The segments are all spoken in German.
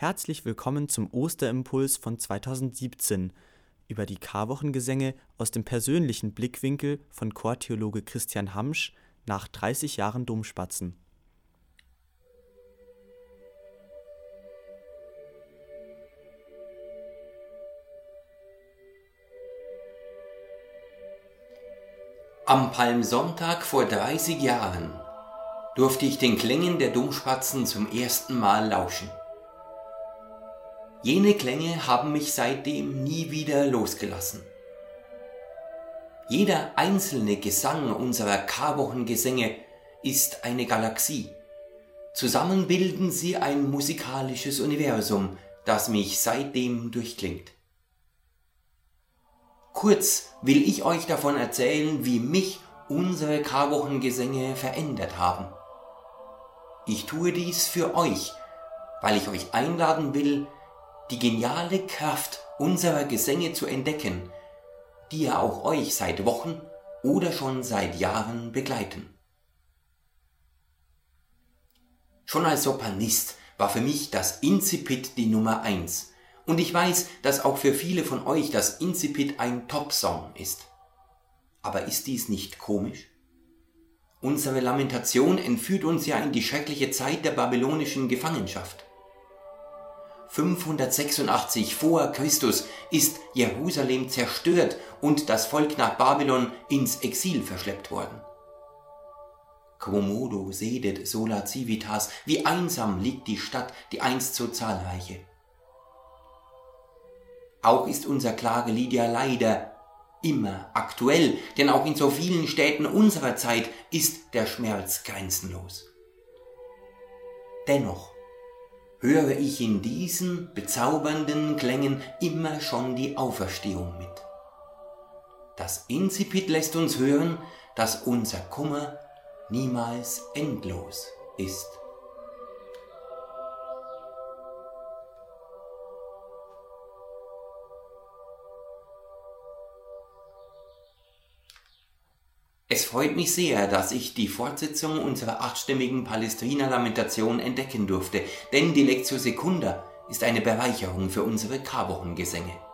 Herzlich willkommen zum Osterimpuls von 2017 über die Karwochengesänge aus dem persönlichen Blickwinkel von Chortheologe Christian Hamsch nach 30 Jahren Domspatzen. Am Palmsonntag vor 30 Jahren durfte ich den Klängen der Domspatzen zum ersten Mal lauschen. Jene Klänge haben mich seitdem nie wieder losgelassen. Jeder einzelne Gesang unserer Karwochengesänge ist eine Galaxie. Zusammen bilden sie ein musikalisches Universum, das mich seitdem durchklingt. Kurz will ich euch davon erzählen, wie mich unsere Karwochengesänge verändert haben. Ich tue dies für euch, weil ich euch einladen will, die geniale Kraft unserer Gesänge zu entdecken, die ja auch euch seit Wochen oder schon seit Jahren begleiten. Schon als Sopanist war für mich das Incipit die Nummer eins und ich weiß, dass auch für viele von euch das Incipit ein Top-Song ist. Aber ist dies nicht komisch? Unsere Lamentation entführt uns ja in die schreckliche Zeit der babylonischen Gefangenschaft. 586 vor Christus ist Jerusalem zerstört und das Volk nach Babylon ins Exil verschleppt worden. Quomodo sedet sola civitas, wie einsam liegt die Stadt, die einst so zahlreiche. Auch ist unser Klagelied ja leider immer aktuell, denn auch in so vielen Städten unserer Zeit ist der Schmerz grenzenlos. Dennoch höre ich in diesen bezaubernden Klängen immer schon die Auferstehung mit. Das Incipit lässt uns hören, dass unser Kummer niemals endlos ist. Es freut mich sehr, dass ich die Fortsetzung unserer achtstimmigen Palästina-Lamentation entdecken durfte, denn die Lectio Secunda ist eine Bereicherung für unsere Karwochengesänge.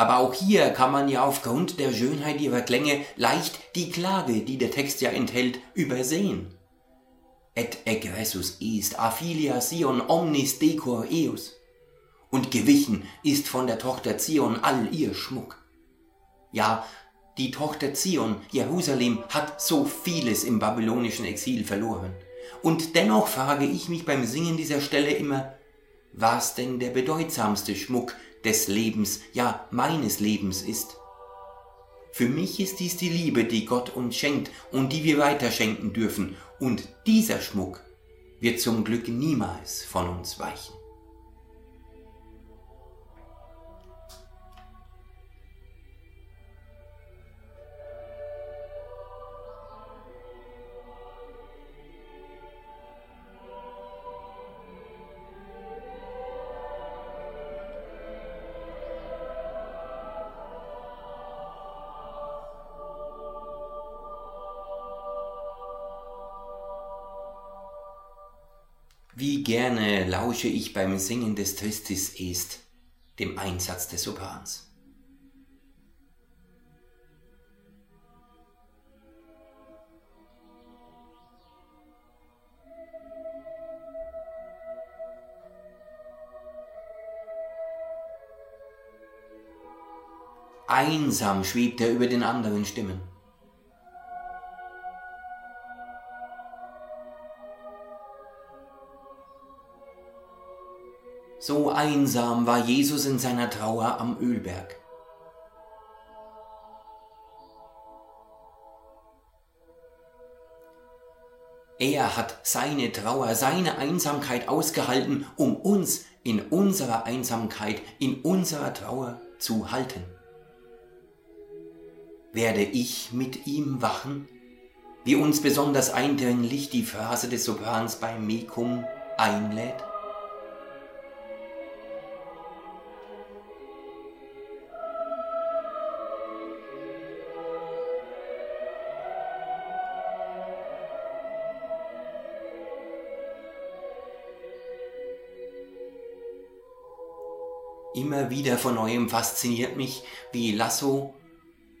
Aber auch hier kann man ja aufgrund der Schönheit ihrer Klänge leicht die Klage, die der Text ja enthält, übersehen. Et egressus est aphilia Sion omnis decor eus. Und gewichen ist von der Tochter Zion all ihr Schmuck. Ja, die Tochter Zion, Jerusalem, hat so vieles im babylonischen Exil verloren. Und dennoch frage ich mich beim Singen dieser Stelle immer, was denn der bedeutsamste Schmuck des Lebens, ja meines Lebens ist. Für mich ist dies die Liebe, die Gott uns schenkt und die wir weiterschenken dürfen, und dieser Schmuck wird zum Glück niemals von uns weichen. Wie gerne lausche ich beim Singen des Tristis Est, dem Einsatz des Soprans. Einsam schwebt er über den anderen Stimmen. So einsam war Jesus in seiner Trauer am Ölberg. Er hat seine Trauer, seine Einsamkeit ausgehalten, um uns in unserer Einsamkeit, in unserer Trauer zu halten. Werde ich mit ihm wachen, wie uns besonders eindringlich die Phrase des Soprans beim Mekum einlädt? Immer wieder von neuem fasziniert mich, wie Lasso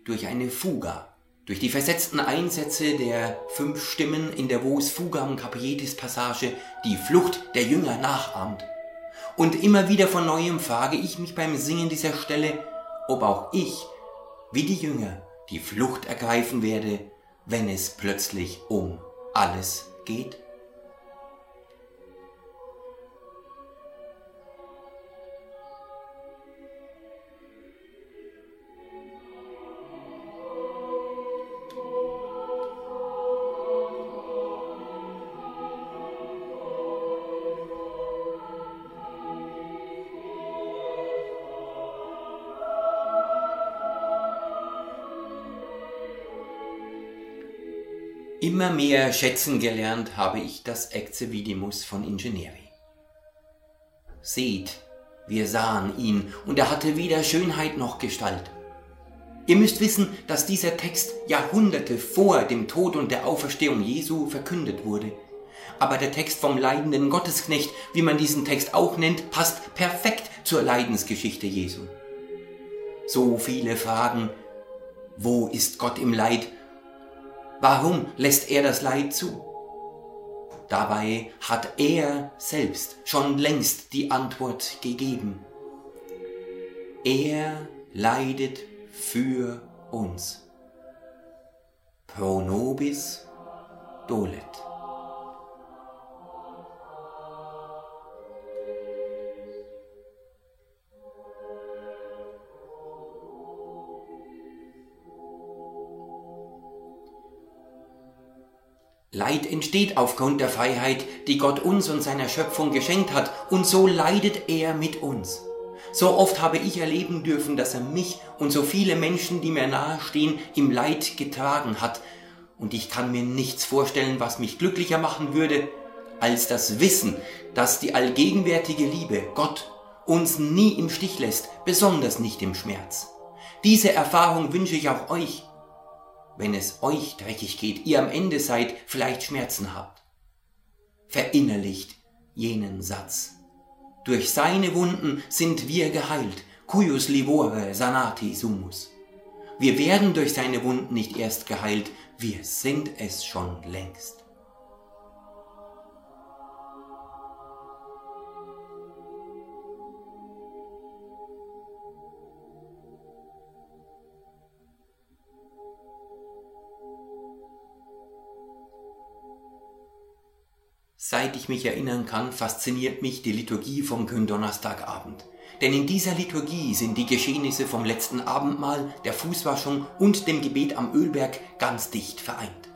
durch eine Fuga, durch die versetzten Einsätze der fünf Stimmen in der Vos Fugam Capietis Passage die Flucht der Jünger nachahmt. Und immer wieder von neuem frage ich mich beim Singen dieser Stelle, ob auch ich, wie die Jünger, die Flucht ergreifen werde, wenn es plötzlich um alles geht. Immer mehr schätzen gelernt habe ich das Ecce Vidimus von Ingenieri. Seht, wir sahen ihn, und er hatte weder Schönheit noch Gestalt. Ihr müsst wissen, dass dieser Text Jahrhunderte vor dem Tod und der Auferstehung Jesu verkündet wurde. Aber der Text vom leidenden Gottesknecht, wie man diesen Text auch nennt, passt perfekt zur Leidensgeschichte Jesu. So viele Fragen, wo ist Gott im Leid Warum lässt er das Leid zu? Dabei hat er selbst schon längst die Antwort gegeben. Er leidet für uns. Pro nobis dolet. Leid entsteht aufgrund der Freiheit, die Gott uns und seiner Schöpfung geschenkt hat, und so leidet er mit uns. So oft habe ich erleben dürfen, dass er mich und so viele Menschen, die mir nahestehen, im Leid getragen hat, und ich kann mir nichts vorstellen, was mich glücklicher machen würde, als das Wissen, dass die allgegenwärtige Liebe, Gott, uns nie im Stich lässt, besonders nicht im Schmerz. Diese Erfahrung wünsche ich auch euch, wenn es euch dreckig geht, ihr am Ende seid, vielleicht Schmerzen habt. Verinnerlicht jenen Satz. Durch seine Wunden sind wir geheilt, cuius livore sanati sumus. Wir werden durch seine Wunden nicht erst geheilt, wir sind es schon längst. Seit ich mich erinnern kann, fasziniert mich die Liturgie vom Gründonnerstagabend. Denn in dieser Liturgie sind die Geschehnisse vom letzten Abendmahl, der Fußwaschung und dem Gebet am Ölberg ganz dicht vereint.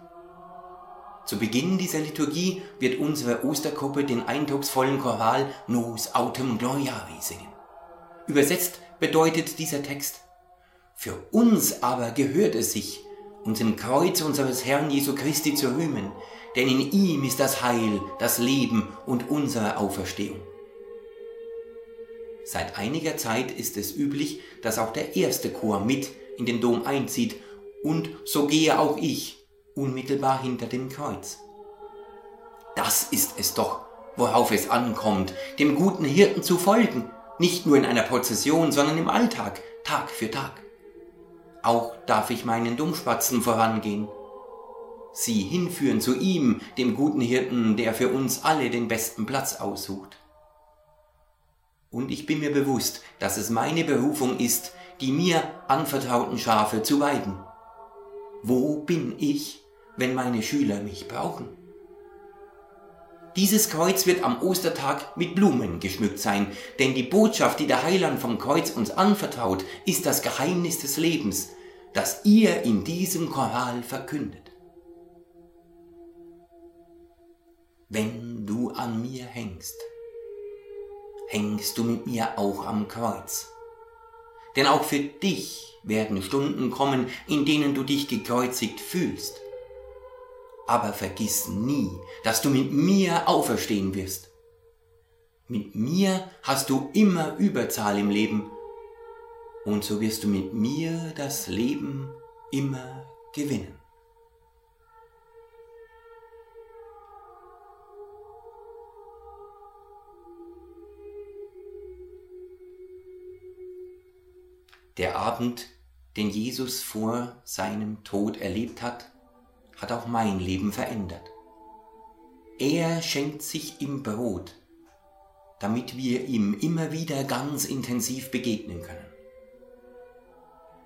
Zu Beginn dieser Liturgie wird unsere Ostergruppe den eindrucksvollen Choral Nos Autem Gloriavi singen. Übersetzt bedeutet dieser Text, für uns aber gehört es sich, uns im Kreuz unseres Herrn Jesu Christi zu rühmen, denn in ihm ist das Heil, das Leben und unsere Auferstehung. Seit einiger Zeit ist es üblich, dass auch der erste Chor mit in den Dom einzieht, und so gehe auch ich unmittelbar hinter dem Kreuz. Das ist es doch, worauf es ankommt, dem guten Hirten zu folgen, nicht nur in einer Prozession, sondern im Alltag, Tag für Tag. Auch darf ich meinen Dummspatzen vorangehen, sie hinführen zu ihm, dem guten Hirten, der für uns alle den besten Platz aussucht. Und ich bin mir bewusst, dass es meine Berufung ist, die mir anvertrauten Schafe zu weiden. Wo bin ich, wenn meine Schüler mich brauchen? Dieses Kreuz wird am Ostertag mit Blumen geschmückt sein, denn die Botschaft, die der Heiland vom Kreuz uns anvertraut, ist das Geheimnis des Lebens, das ihr in diesem Choral verkündet. Wenn du an mir hängst, hängst du mit mir auch am Kreuz. Denn auch für dich werden Stunden kommen, in denen du dich gekreuzigt fühlst. Aber vergiss nie, dass du mit mir auferstehen wirst. Mit mir hast du immer Überzahl im Leben und so wirst du mit mir das Leben immer gewinnen. Der Abend, den Jesus vor seinem Tod erlebt hat, hat auch mein Leben verändert. Er schenkt sich im Brot, damit wir ihm immer wieder ganz intensiv begegnen können.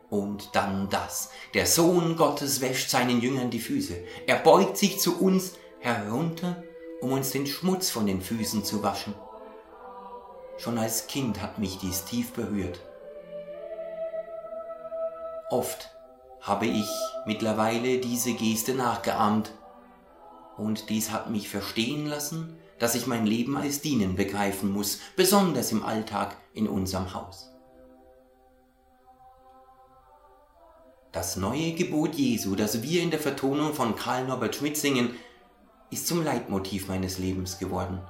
Und dann das. Der Sohn Gottes wäscht seinen Jüngern die Füße. Er beugt sich zu uns herunter, um uns den Schmutz von den Füßen zu waschen. Schon als Kind hat mich dies tief berührt. Oft habe ich mittlerweile diese Geste nachgeahmt und dies hat mich verstehen lassen, dass ich mein Leben als Dienen begreifen muss, besonders im Alltag in unserem Haus. Das neue Gebot Jesu, das wir in der Vertonung von Karl Norbert Schmidt singen, ist zum Leitmotiv meines Lebens geworden.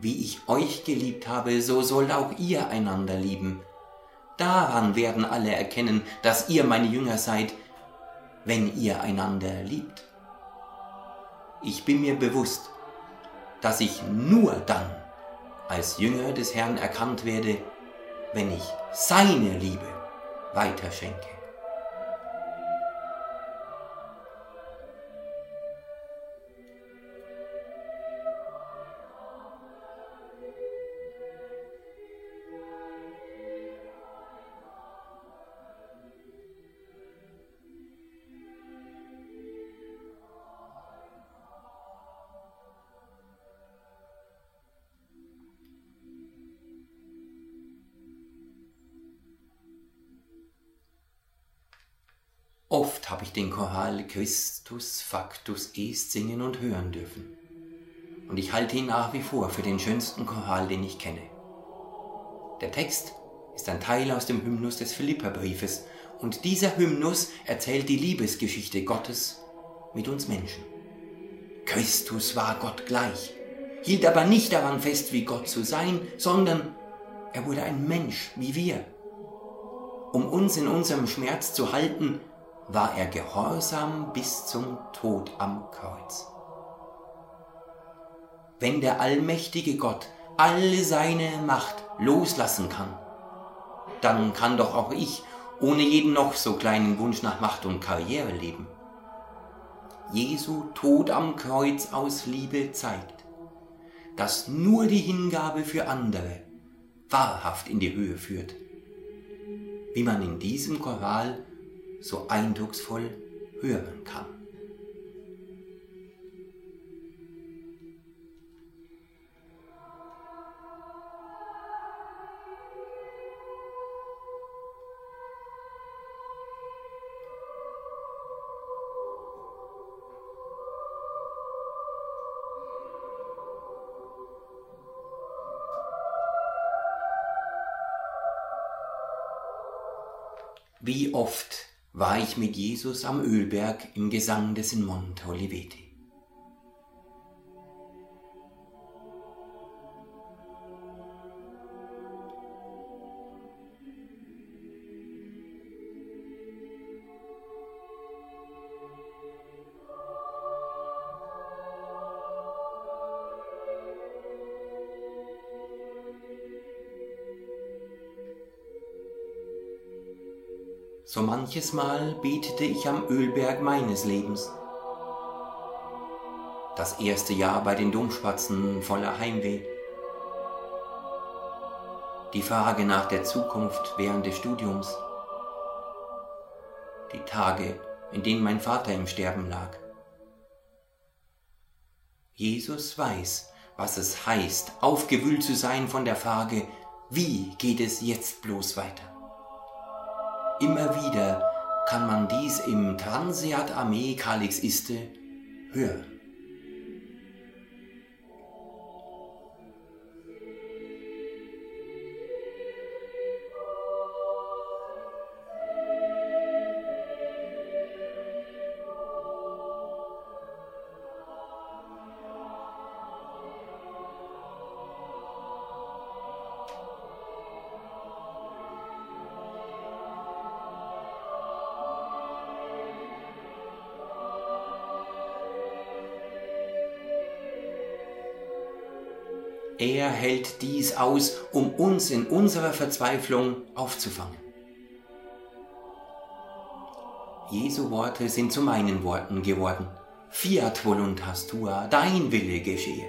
Wie ich euch geliebt habe, so soll auch ihr einander lieben. Daran werden alle erkennen, dass ihr meine Jünger seid, wenn ihr einander liebt. Ich bin mir bewusst, dass ich nur dann als Jünger des Herrn erkannt werde, wenn ich seine Liebe weiterschenke. Oft habe ich den Choral Christus Factus Est singen und hören dürfen. Und ich halte ihn nach wie vor für den schönsten Choral, den ich kenne. Der Text ist ein Teil aus dem Hymnus des Philipperbriefes und dieser Hymnus erzählt die Liebesgeschichte Gottes mit uns Menschen. Christus war Gott gleich, hielt aber nicht daran fest, wie Gott zu sein, sondern er wurde ein Mensch wie wir. Um uns in unserem Schmerz zu halten, war er gehorsam bis zum Tod am Kreuz. Wenn der allmächtige Gott alle seine Macht loslassen kann, dann kann doch auch ich ohne jeden noch so kleinen Wunsch nach Macht und Karriere leben. Jesu Tod am Kreuz aus Liebe zeigt, dass nur die Hingabe für andere wahrhaft in die Höhe führt. Wie man in diesem Choral so eindrucksvoll hören kann. Wie oft war ich mit Jesus am Ölberg im Gesang des in Monte Oliveti. So manches Mal betete ich am Ölberg meines Lebens. Das erste Jahr bei den Domspatzen voller Heimweh. Die Frage nach der Zukunft während des Studiums. Die Tage, in denen mein Vater im Sterben lag. Jesus weiß, was es heißt, aufgewühlt zu sein von der Frage, wie geht es jetzt bloß weiter? Immer wieder kann man dies im Transeat Armee Calix Iste hören. Er hält dies aus, um uns in unserer Verzweiflung aufzufangen. Jesu Worte sind zu meinen Worten geworden. Fiat voluntas tua, dein Wille geschehe.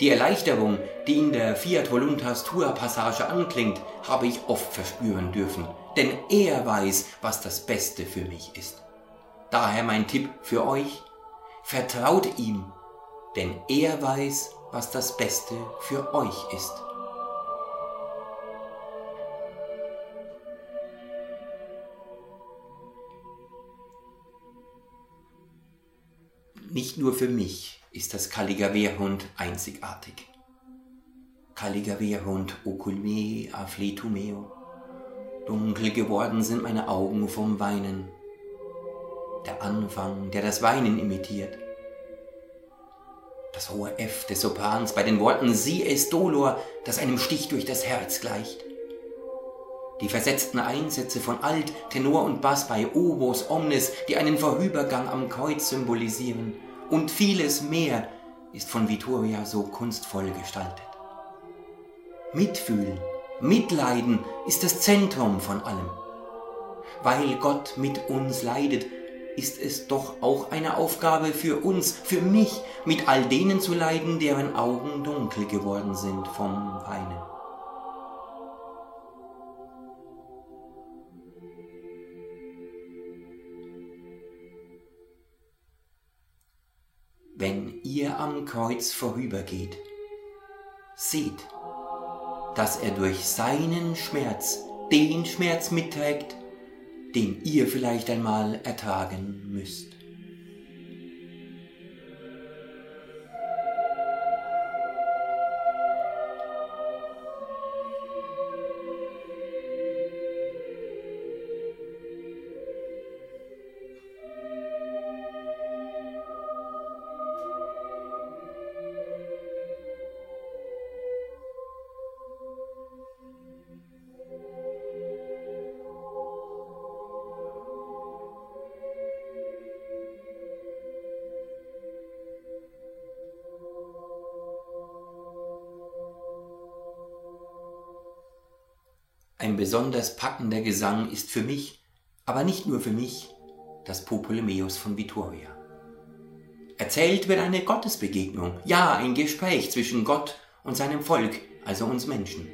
Die Erleichterung, die in der Fiat voluntas tua Passage anklingt, habe ich oft verspüren dürfen, denn er weiß, was das Beste für mich ist. Daher mein Tipp für euch, vertraut ihm, denn er weiß, was das Beste für euch ist. Nicht nur für mich ist das Kaligawehrhund einzigartig. Kaligawehrhund oculme afflitumeo. Dunkel geworden sind meine Augen vom Weinen. Der Anfang, der das Weinen imitiert. Das hohe F des Soprans bei den Worten Si es dolor, das einem Stich durch das Herz gleicht. Die versetzten Einsätze von Alt, Tenor und Bass bei Obos Omnis, die einen Vorübergang am Kreuz symbolisieren und vieles mehr ist von Vittoria so kunstvoll gestaltet. Mitfühlen, Mitleiden ist das Zentrum von allem. Weil Gott mit uns leidet, ist es doch auch eine Aufgabe für uns, für mich, mit all denen zu leiden, deren Augen dunkel geworden sind vom Weinen. wenn ihr am Kreuz vorübergeht, seht, dass er durch seinen Schmerz den Schmerz mitträgt, den ihr vielleicht einmal ertragen müsst. Ein besonders packender Gesang ist für mich, aber nicht nur für mich, das Popolemeus von Vittoria. Erzählt wird eine Gottesbegegnung, ja, ein Gespräch zwischen Gott und seinem Volk, also uns Menschen.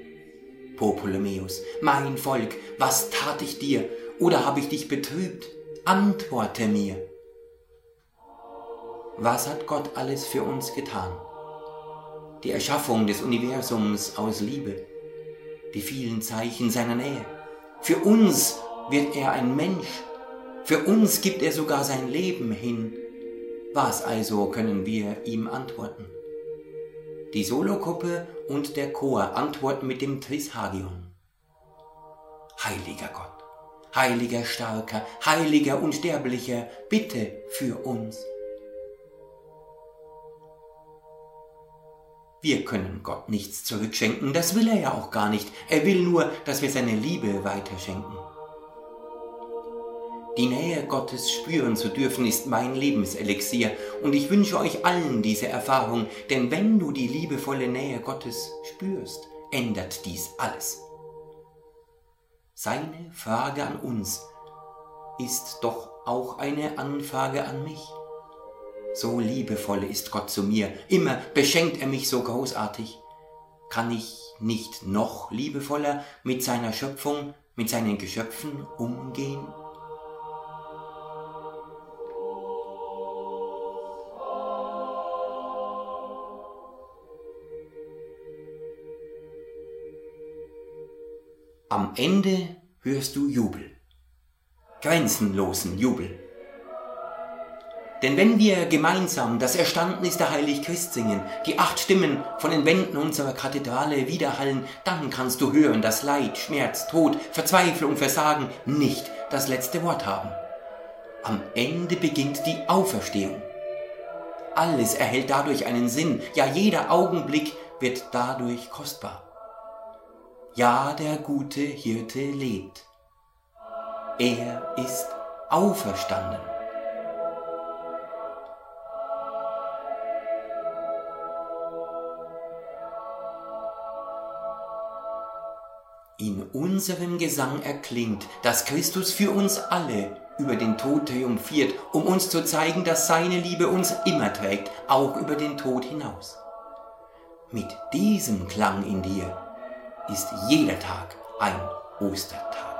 Popolemeus, mein Volk, was tat ich dir oder habe ich dich betrübt? Antworte mir. Was hat Gott alles für uns getan? Die Erschaffung des Universums aus Liebe, die vielen Zeichen seiner Nähe. Für uns wird er ein Mensch. Für uns gibt er sogar sein Leben hin. Was also können wir ihm antworten? Die Sologruppe und der Chor antworten mit dem Trishagion. Heiliger Gott, heiliger Starker, heiliger Unsterblicher, bitte für uns. Wir können Gott nichts zurückschenken, das will er ja auch gar nicht. Er will nur, dass wir seine Liebe weiterschenken. Die Nähe Gottes spüren zu dürfen, ist mein Lebenselixier und ich wünsche euch allen diese Erfahrung, denn wenn du die liebevolle Nähe Gottes spürst, ändert dies alles. Seine Frage an uns ist doch auch eine Anfrage an mich. So liebevoll ist Gott zu mir, immer beschenkt er mich so großartig. Kann ich nicht noch liebevoller mit seiner Schöpfung, mit seinen Geschöpfen umgehen? Am Ende hörst du Jubel, grenzenlosen Jubel. Denn wenn wir gemeinsam das Erstandnis der Heilig Christ singen, die acht Stimmen von den Wänden unserer Kathedrale widerhallen, dann kannst du hören, dass Leid, Schmerz, Tod, Verzweiflung, Versagen nicht das letzte Wort haben. Am Ende beginnt die Auferstehung. Alles erhält dadurch einen Sinn, ja jeder Augenblick wird dadurch kostbar. Ja, der gute Hirte lebt. Er ist auferstanden. Unserem Gesang erklingt, dass Christus für uns alle über den Tod triumphiert, um uns zu zeigen, dass seine Liebe uns immer trägt, auch über den Tod hinaus. Mit diesem Klang in dir ist jeder Tag ein Ostertag.